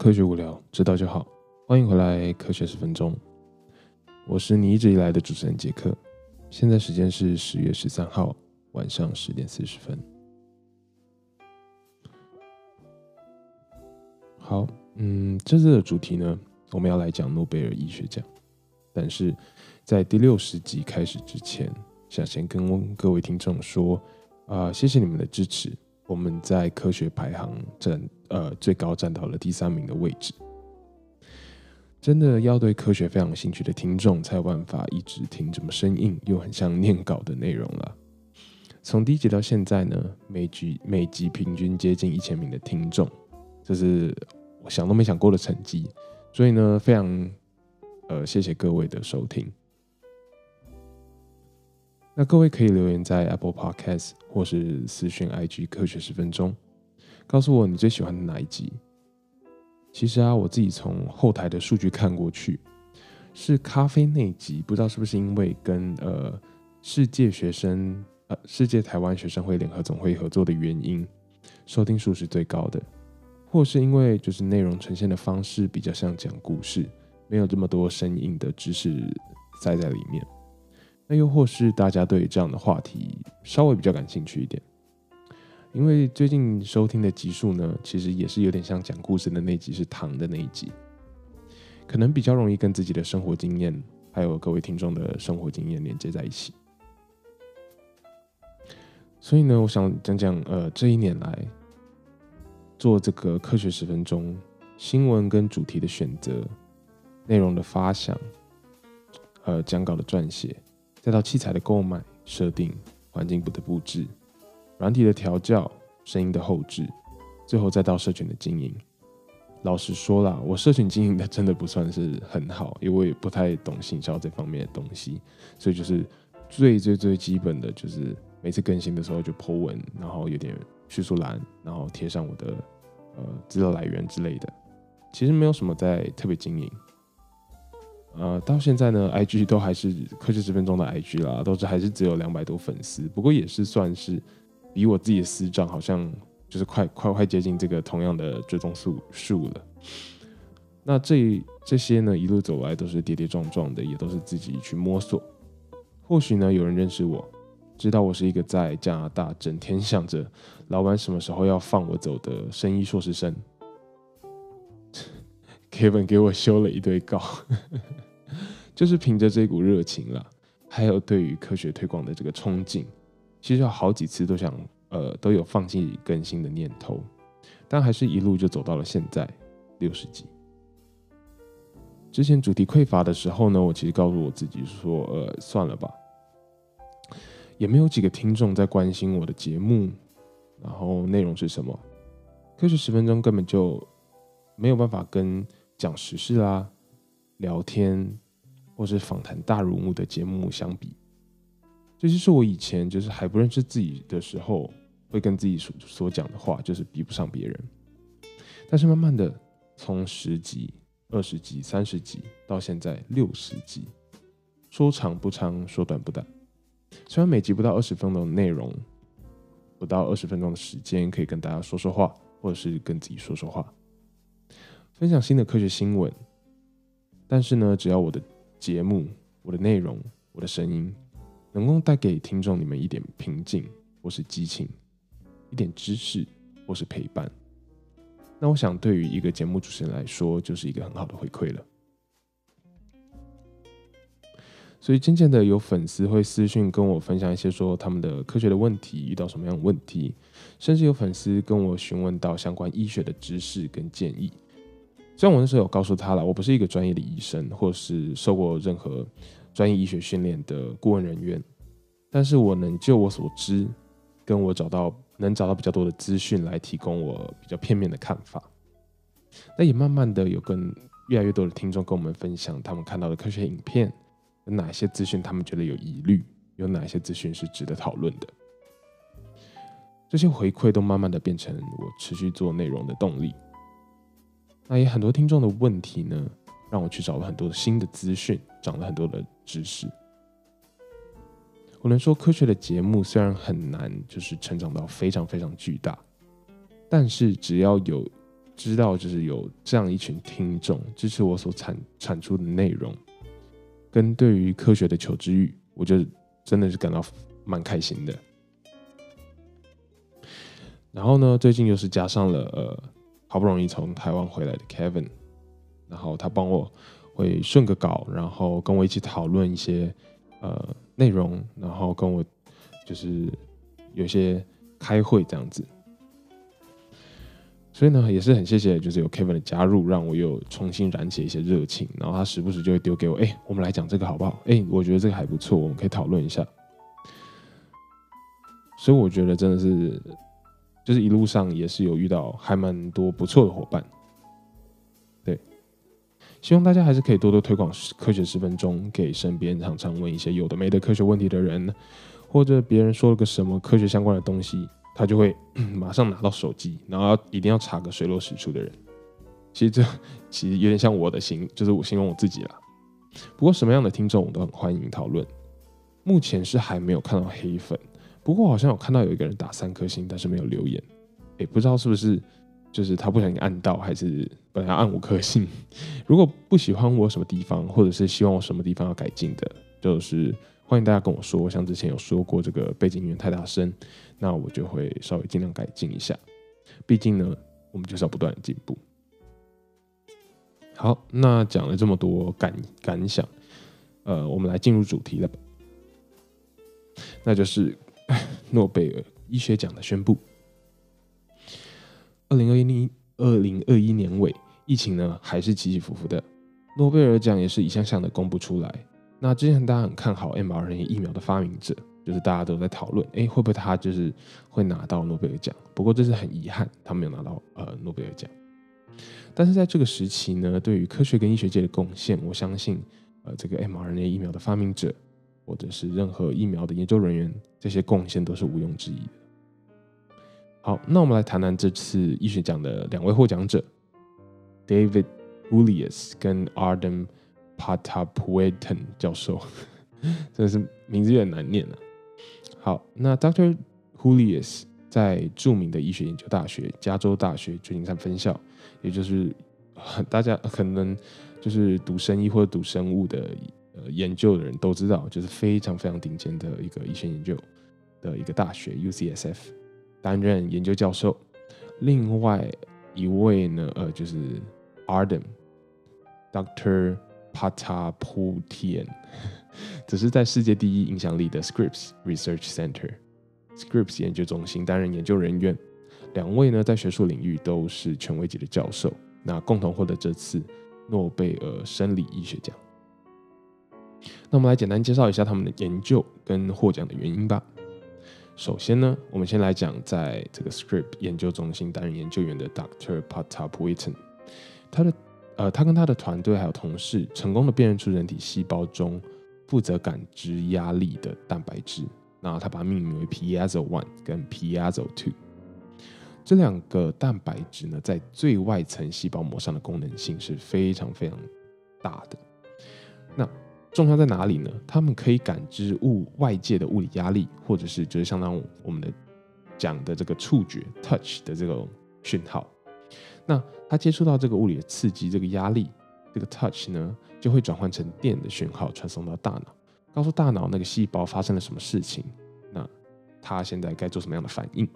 科学无聊，知道就好。欢迎回来，科学十分钟。我是你一直以来的主持人杰克。现在时间是十月十三号晚上十点四十分。好，嗯，这次的主题呢，我们要来讲诺贝尔医学奖。但是在第六十集开始之前，想先跟各位听众说，啊，谢谢你们的支持。我们在科学排行占呃最高占到了第三名的位置。真的要对科学非常有兴趣的听众才有办法一直听这么生硬又很像念稿的内容了。从第一集到现在呢，每集每集平均接近一千名的听众，这是我想都没想过的成绩。所以呢，非常呃谢谢各位的收听。那各位可以留言在 Apple Podcast 或是私讯 IG 科学十分钟，告诉我你最喜欢的哪一集。其实啊，我自己从后台的数据看过去，是咖啡那集，不知道是不是因为跟呃世界学生呃世界台湾学生会联合总会合作的原因，收听数是最高的，或是因为就是内容呈现的方式比较像讲故事，没有这么多生硬的知识塞在里面。那又或是大家对这样的话题稍微比较感兴趣一点，因为最近收听的集数呢，其实也是有点像讲故事的那集是糖的那一集，可能比较容易跟自己的生活经验，还有各位听众的生活经验连接在一起。所以呢，我想讲讲呃这一年来做这个科学十分钟新闻跟主题的选择、内容的发想、呃讲稿的撰写。再到器材的购买、设定、环境部的布置、软体的调教、声音的后置，最后再到社群的经营。老实说啦，我社群经营的真的不算是很好，因为我也不太懂行销这方面的东西，所以就是最最最基本的就是每次更新的时候就 po 文，然后有点叙述栏，然后贴上我的呃资料来源之类的，其实没有什么在特别经营。呃，到现在呢，IG 都还是科学十分钟的 IG 啦，都是还是只有两百多粉丝，不过也是算是比我自己的私账好像就是快快快接近这个同样的追踪数数了。那这这些呢，一路走来都是跌跌撞撞的，也都是自己去摸索。或许呢，有人认识我，知道我是一个在加拿大整天想着老板什么时候要放我走的生医硕士生。铁粉给我修了一堆稿。就是凭着这股热情啦，还有对于科学推广的这个冲劲，其实好几次都想，呃，都有放弃更新的念头，但还是一路就走到了现在六十集。之前主题匮乏的时候呢，我其实告诉我自己说，呃，算了吧，也没有几个听众在关心我的节目，然后内容是什么，科学十分钟根本就没有办法跟讲时事啦。聊天或是访谈大人物的节目相比，这就是我以前就是还不认识自己的时候会跟自己所所讲的话，就是比不上别人。但是慢慢的从十集、二十集、三十集到现在六十集，说长不长，说短不短。虽然每集不到二十分钟的内容，不到二十分钟的时间可以跟大家说说话，或者是跟自己说说话，分享新的科学新闻。但是呢，只要我的节目、我的内容、我的声音，能够带给听众你们一点平静或是激情，一点知识或是陪伴，那我想对于一个节目主持人来说，就是一个很好的回馈了。所以渐渐的，有粉丝会私讯跟我分享一些说他们的科学的问题，遇到什么样的问题，甚至有粉丝跟我询问到相关医学的知识跟建议。虽然我那时候有告诉他了，我不是一个专业的医生，或是受过任何专业医学训练的顾问人员，但是我能就我所知，跟我找到能找到比较多的资讯来提供我比较片面的看法。那也慢慢的有跟越来越多的听众跟我们分享他们看到的科学影片，有哪些资讯他们觉得有疑虑，有哪些资讯是值得讨论的。这些回馈都慢慢的变成我持续做内容的动力。那也很多听众的问题呢，让我去找了很多新的资讯，长了很多的知识。我能说，科学的节目虽然很难，就是成长到非常非常巨大，但是只要有知道就是有这样一群听众支持我所产产出的内容，跟对于科学的求知欲，我就真的是感到蛮开心的。然后呢，最近又是加上了呃，好不容易从台湾回来的 Kevin，然后他帮我会顺个稿，然后跟我一起讨论一些呃内容，然后跟我就是有些开会这样子。所以呢，也是很谢谢，就是有 Kevin 的加入，让我又重新燃起一些热情。然后他时不时就会丢给我，哎，我们来讲这个好不好？哎，我觉得这个还不错，我们可以讨论一下。所以我觉得真的是。就是一路上也是有遇到还蛮多不错的伙伴，对，希望大家还是可以多多推广科学十分钟给身边常常问一些有的没的科学问题的人，或者别人说了个什么科学相关的东西，他就会 马上拿到手机，然后一定要查个水落石出的人。其实这其实有点像我的形，就是我形容我自己啦。不过什么样的听众我都很欢迎讨论，目前是还没有看到黑粉。不过好像有看到有一个人打三颗星，但是没有留言，也，不知道是不是就是他不小心按到，还是本来按五颗星。如果不喜欢我什么地方，或者是希望我什么地方要改进的，就是欢迎大家跟我说。像之前有说过这个背景音乐太大声，那我就会稍微尽量改进一下。毕竟呢，我们就是要不断的进步。好，那讲了这么多感感想，呃，我们来进入主题了，那就是。诺贝尔医学奖的宣布。二零二一年，二零二一年尾，疫情呢还是起起伏伏的。诺贝尔奖也是一项项的公布出来。那之前大家很看好 mRNA 疫苗的发明者，就是大家都在讨论，哎，会不会他就是会拿到诺贝尔奖？不过这是很遗憾，他没有拿到呃诺贝尔奖。但是在这个时期呢，对于科学跟医学界的贡献，我相信，呃，这个 mRNA 疫苗的发明者。或者是任何疫苗的研究人员，这些贡献都是毋庸置疑的。好，那我们来谈谈这次医学奖的两位获奖者，David Julius 跟 Arden Patapuetan 教授，真的是名字有点难念啊。好，那 Dr. Julius 在著名的医学研究大学加州大学旧金山分校，也就是大家可能就是读生医或者读生物的。呃，研究的人都知道，就是非常非常顶尖的一个医学研究的一个大学 UCSF 担任研究教授。另外一位呢，呃，就是 Arden Dr. Pataputian，只是在世界第一影响力的 Scripps Research Center Scripps 研究中心担任研究人员。两位呢，在学术领域都是权威级的教授，那共同获得这次诺贝尔生理医学奖。那我们来简单介绍一下他们的研究跟获奖的原因吧。首先呢，我们先来讲在这个 Script 研究中心担任研究员的 Dr. Patapuitan，他的呃，他跟他的团队还有同事成功的辨认出人体细胞中负责感知压力的蛋白质，那他把它命名为 Piezo One 跟 Piezo Two。这两个蛋白质呢，在最外层细胞膜上的功能性是非常非常大的。那重要在哪里呢？他们可以感知物外界的物理压力，或者是就是相当于我们的讲的这个触觉 （touch） 的这种讯号。那它接触到这个物理的刺激，这个压力，这个 touch 呢，就会转换成电的讯号，传送到大脑，告诉大脑那个细胞发生了什么事情。那它现在该做什么样的反应？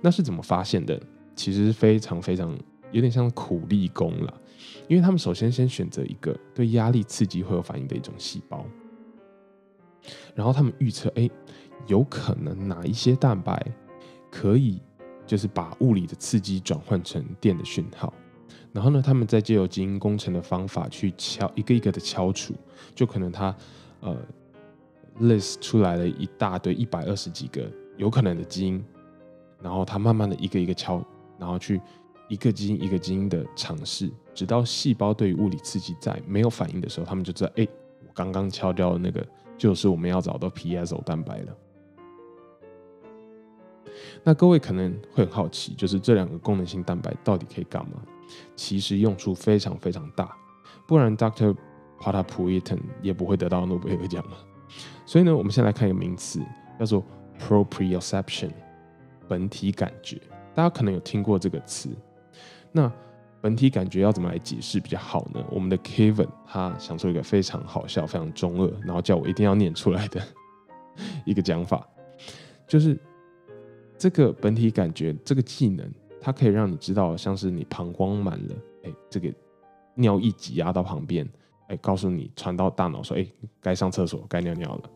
那是怎么发现的？其实非常非常有点像苦力工了。因为他们首先先选择一个对压力刺激会有反应的一种细胞，然后他们预测，哎，有可能哪一些蛋白可以就是把物理的刺激转换成电的讯号，然后呢，他们再借由基因工程的方法去敲一个一个的敲除，就可能他呃 list 出来了一大堆一百二十几个有可能的基因，然后他慢慢的一个一个敲，然后去。一个基因一个基因的尝试，直到细胞对于物理刺激在没有反应的时候，他们就知道，哎，我刚刚敲掉的那个就是我们要找到 Piezo 蛋白了。那各位可能会很好奇，就是这两个功能性蛋白到底可以干嘛？其实用处非常非常大，不然 Doctor Patapuitan 也不会得到诺贝尔奖了。所以呢，我们先来看一个名词，叫做 proprioception，本体感觉。大家可能有听过这个词。那本体感觉要怎么来解释比较好呢？我们的 Kevin 他想出一个非常好笑、非常中二，然后叫我一定要念出来的 一个讲法，就是这个本体感觉这个技能，它可以让你知道，像是你膀胱满了，哎，这个尿液挤压到旁边，哎，告诉你传到大脑说，哎，该上厕所，该尿尿了，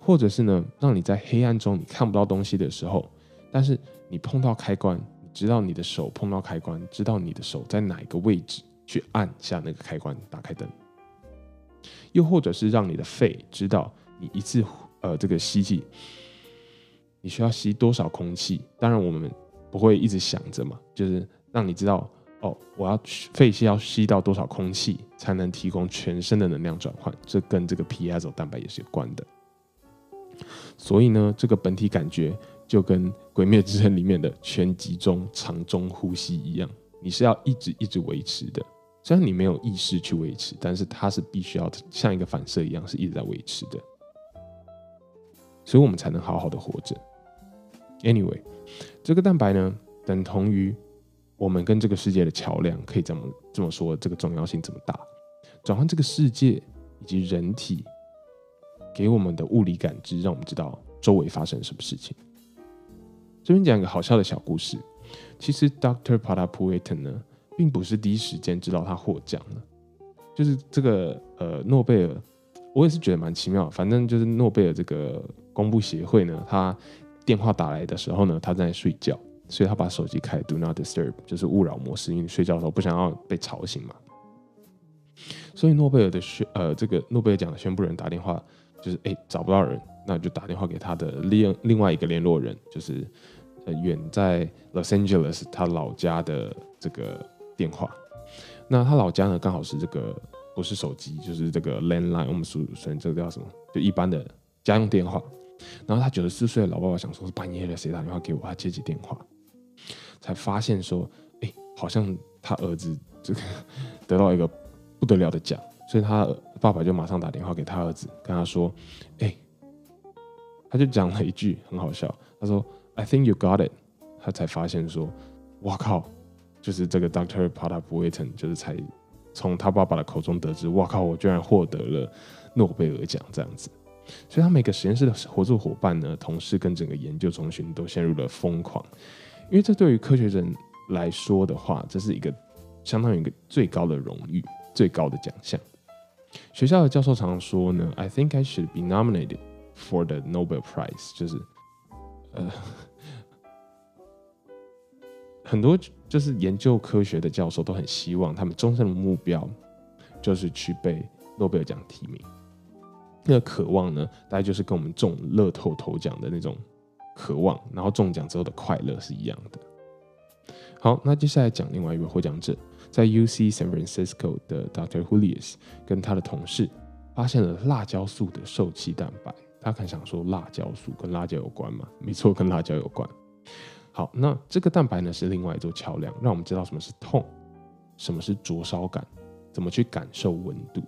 或者是呢，让你在黑暗中你看不到东西的时候，但是你碰到开关。知道你的手碰到开关，知道你的手在哪一个位置，去按下那个开关，打开灯。又或者是让你的肺知道你一次呃这个吸气，你需要吸多少空气。当然我们不会一直想着嘛，就是让你知道哦，我要肺吸要吸到多少空气才能提供全身的能量转换。这跟这个 piezo 蛋白也是有关的。所以呢，这个本体感觉。就跟《鬼灭之刃》里面的全集中长中呼吸一样，你是要一直一直维持的。虽然你没有意识去维持，但是它是必须要像一个反射一样，是一直在维持的。所以我们才能好好的活着。Anyway，这个蛋白呢，等同于我们跟这个世界的桥梁，可以这么这么说，这个重要性这么大，转换这个世界以及人体给我们的物理感知，让我们知道周围发生什么事情。这边讲一个好笑的小故事。其实，Doctor p a t a p u e t a n 呢，并不是第一时间知道他获奖了。就是这个呃，诺贝尔，我也是觉得蛮奇妙。反正就是诺贝尔这个公布协会呢，他电话打来的时候呢，他在睡觉，所以他把手机开 Do Not Disturb，就是勿扰模式，因为睡觉的时候不想要被吵醒嘛。所以诺贝尔的宣呃，这个诺贝尔奖的宣布人打电话，就是哎找不到人，那就打电话给他的另另外一个联络人，就是。远在 Los Angeles，他老家的这个电话，那他老家呢，刚好是这个不是手机，就是这个 landline，我们俗称这个叫什么？就一般的家用电话。然后他九十四岁的老爸爸想说，是半夜了，谁打电话给我？他接起电话，才发现说，哎，好像他儿子这个得到一个不得了的奖，所以他爸爸就马上打电话给他儿子，跟他说，哎，他就讲了一句很好笑，他说。I think you got it。他才发现说，哇靠，就是这个 Doctor p a t a p u e t a n 就是才从他爸爸的口中得知，哇靠，我居然获得了诺贝尔奖这样子。所以他每个实验室的合作伙伴呢，同事跟整个研究中心都陷入了疯狂，因为这对于科学人来说的话，这是一个相当于一个最高的荣誉、最高的奖项。学校的教授常常说呢，I think I should be nominated for the Nobel Prize，就是呃。很多就是研究科学的教授都很希望他们终身的目标就是去被诺贝尔奖提名。那个渴望呢，大概就是跟我们中乐透头奖的那种渴望，然后中奖之后的快乐是一样的。好，那接下来讲另外一位获奖者，在 U C San Francisco 的 Dr. Julius 跟他的同事发现了辣椒素的受气蛋白。大家可能想说，辣椒素跟辣椒有关吗？没错，跟辣椒有关。好，那这个蛋白呢是另外一座桥梁，让我们知道什么是痛，什么是灼烧感，怎么去感受温度。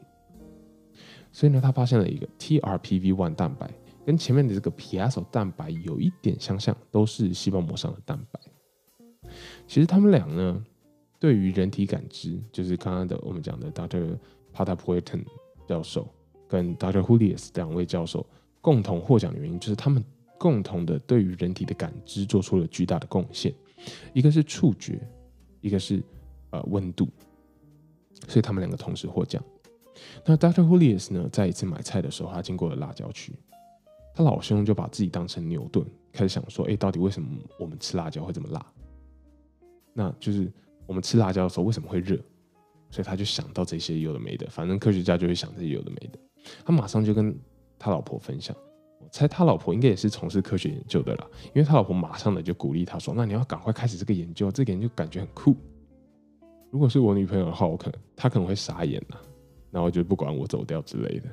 所以呢，他发现了一个 TRPV1 蛋白，跟前面的这个 Piezo 蛋白有一点相像，都是细胞膜上的蛋白。其实他们俩呢，对于人体感知，就是刚刚的我们讲的 Dr. p a t a p u e t a n 教授跟 Dr. Julius 两位教授共同获奖的原因，就是他们。共同的对于人体的感知做出了巨大的贡献，一个是触觉，一个是呃温度，所以他们两个同时获奖。那 Dr. Julius 呢，在一次买菜的时候，他经过了辣椒区，他老兄就把自己当成牛顿，开始想说：哎，到底为什么我们吃辣椒会这么辣？那就是我们吃辣椒的时候为什么会热？所以他就想到这些有的没的，反正科学家就会想这些有的没的。他马上就跟他老婆分享。我猜他老婆应该也是从事科学研究的啦，因为他老婆马上的就鼓励他说：“那你要赶快开始这个研究，这个研究感觉很酷。”如果是我女朋友的话，我可能她可能会傻眼呐，然后就不管我走掉之类的。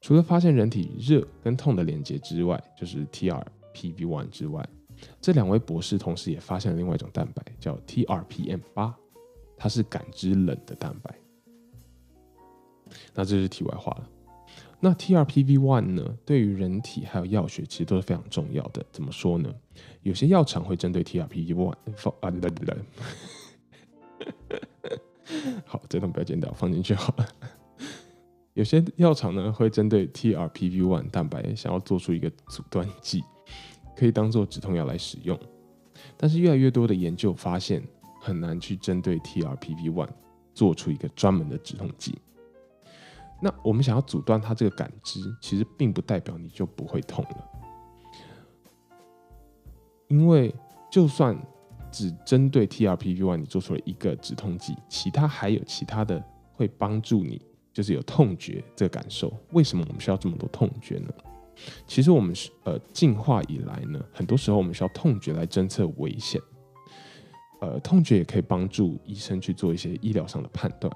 除了发现人体热跟痛的连接之外，就是 TRPV1 之外，这两位博士同时也发现了另外一种蛋白，叫 TRPM 八，它是感知冷的蛋白。那这是题外话了。那 TRPV one 呢，对于人体还有药学其实都是非常重要的。怎么说呢？有些药厂会针对 TRPV one 放啊，来来来，好，这段不要剪掉，放进去好了。有些药厂呢会针对 TRPV one 蛋白想要做出一个阻断剂，可以当做止痛药来使用。但是越来越多的研究发现，很难去针对 TRPV one 做出一个专门的止痛剂。那我们想要阻断它这个感知，其实并不代表你就不会痛了，因为就算只针对 TRPV 一你做出了一个止痛剂，其他还有其他的会帮助你，就是有痛觉这个感受。为什么我们需要这么多痛觉呢？其实我们是呃进化以来呢，很多时候我们需要痛觉来侦测危险，呃，痛觉也可以帮助医生去做一些医疗上的判断。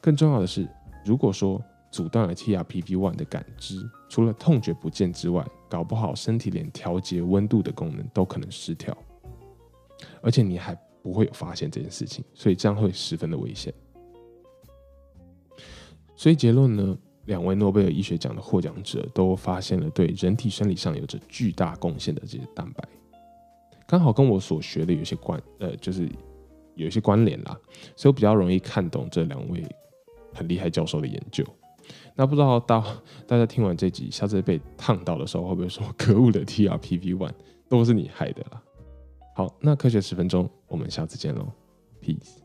更重要的是。如果说阻断了 TRPV one 的感知，除了痛觉不见之外，搞不好身体连调节温度的功能都可能失调，而且你还不会有发现这件事情，所以这样会十分的危险。所以结论呢，两位诺贝尔医学奖的获奖者都发现了对人体生理上有着巨大贡献的这些蛋白，刚好跟我所学的有些关，呃，就是有些关联啦，所以我比较容易看懂这两位。很厉害教授的研究，那不知道大大家听完这集，下次被烫到的时候，会不会说 可恶的 TRPV one 都是你害的啦？好，那科学十分钟，我们下次见喽，peace。